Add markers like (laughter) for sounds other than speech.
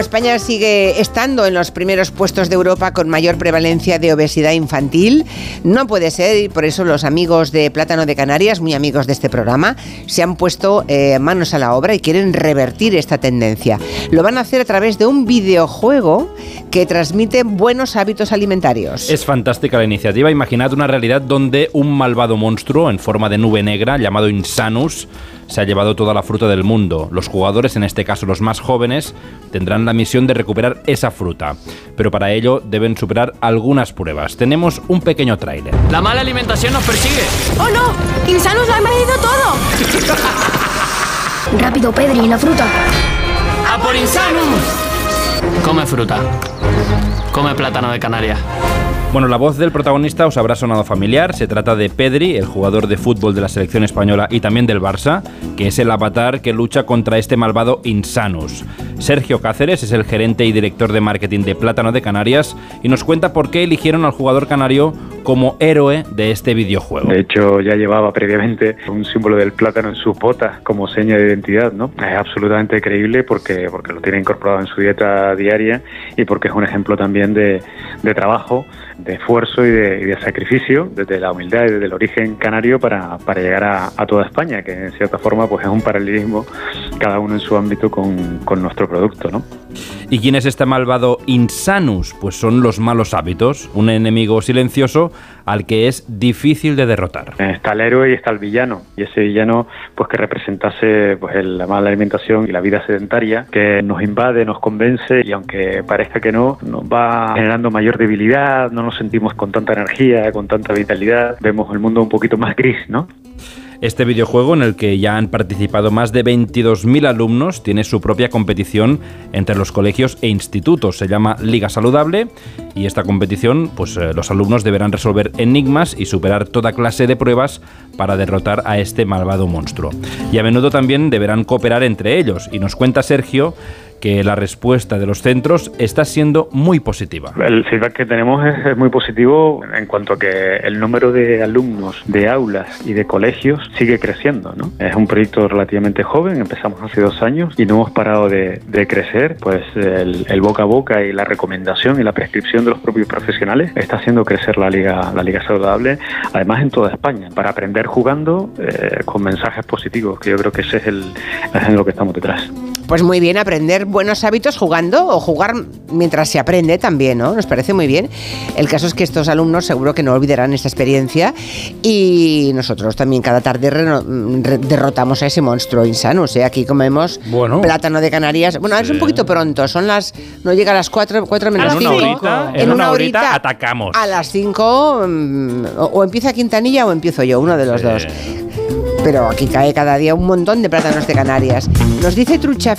España sigue estando en los primeros puestos de Europa con mayor prevalencia de obesidad infantil. No puede ser y por eso los amigos de Plátano de Canarias, muy amigos de este programa, se han puesto eh, manos a la obra y quieren revertir esta tendencia. Lo van a hacer a través de un videojuego que transmite buenos hábitos alimentarios. Es fantástica la iniciativa. Imaginad una realidad donde un malvado monstruo en forma de nube negra llamado Insanus se ha llevado toda la fruta del mundo. Los jugadores, en este caso los más jóvenes, tendrán la misión de recuperar esa fruta, pero para ello deben superar algunas pruebas. Tenemos un pequeño tráiler. La mala alimentación nos persigue. ¡Oh no! ¡Insanus lo ha invadido todo! (laughs) Rápido, Pedri, la fruta. ¡A por Insanus! Come fruta. Come plátano de Canarias. Bueno, la voz del protagonista os habrá sonado familiar. Se trata de Pedri, el jugador de fútbol de la selección española y también del Barça, que es el avatar que lucha contra este malvado Insanus. Sergio Cáceres es el gerente y director de marketing de Plátano de Canarias y nos cuenta por qué eligieron al jugador canario como héroe de este videojuego. De hecho, ya llevaba previamente un símbolo del plátano en sus botas como seña de identidad, ¿no? Es absolutamente creíble porque, porque lo tiene incorporado en su dieta diaria y porque es un ejemplo también de, de trabajo, de esfuerzo y de, sacrificio desde la humildad y desde el origen canario para, para llegar a, a, toda España, que en cierta forma pues es un paralelismo cada uno en su ámbito con, con nuestro producto, ¿no? ¿Y quién es este malvado Insanus? Pues son los malos hábitos, un enemigo silencioso al que es difícil de derrotar. Está el héroe y está el villano, y ese villano pues que representase pues la mala alimentación y la vida sedentaria que nos invade, nos convence y aunque parezca que no, nos va generando mayor debilidad, no nos sentimos con tanta energía, con tanta vitalidad, vemos el mundo un poquito más gris, ¿no? Este videojuego, en el que ya han participado más de 22.000 alumnos, tiene su propia competición entre los colegios e institutos. Se llama Liga Saludable y esta competición, pues eh, los alumnos deberán resolver enigmas y superar toda clase de pruebas para derrotar a este malvado monstruo. Y a menudo también deberán cooperar entre ellos. Y nos cuenta Sergio que la respuesta de los centros está siendo muy positiva. El feedback que tenemos es, es, muy positivo en cuanto a que el número de alumnos de aulas y de colegios sigue creciendo. ¿no? Es un proyecto relativamente joven, empezamos hace dos años y no hemos parado de, de crecer. Pues el, el, boca a boca y la recomendación y la prescripción de los propios profesionales está haciendo crecer la liga, la liga saludable, además en toda España, para aprender jugando eh, con mensajes positivos, que yo creo que ese es, el, es en lo que estamos detrás. Pues muy bien, aprender buenos hábitos jugando o jugar mientras se aprende también, ¿no? Nos parece muy bien. El caso es que estos alumnos seguro que no olvidarán esta experiencia y nosotros también cada tarde derrotamos a ese monstruo insano. O sea, aquí comemos bueno. plátano de Canarias. Bueno, es un poquito pronto, son las. No llega a las 4, 4 menos 5. En una horita, en una horita atacamos. A las 5 mm, o, o, empieza Quintanilla o empiezo yo, uno de los sí. dos pero aquí cae cada día un montón de plátanos de Canarias. Nos dice Trucha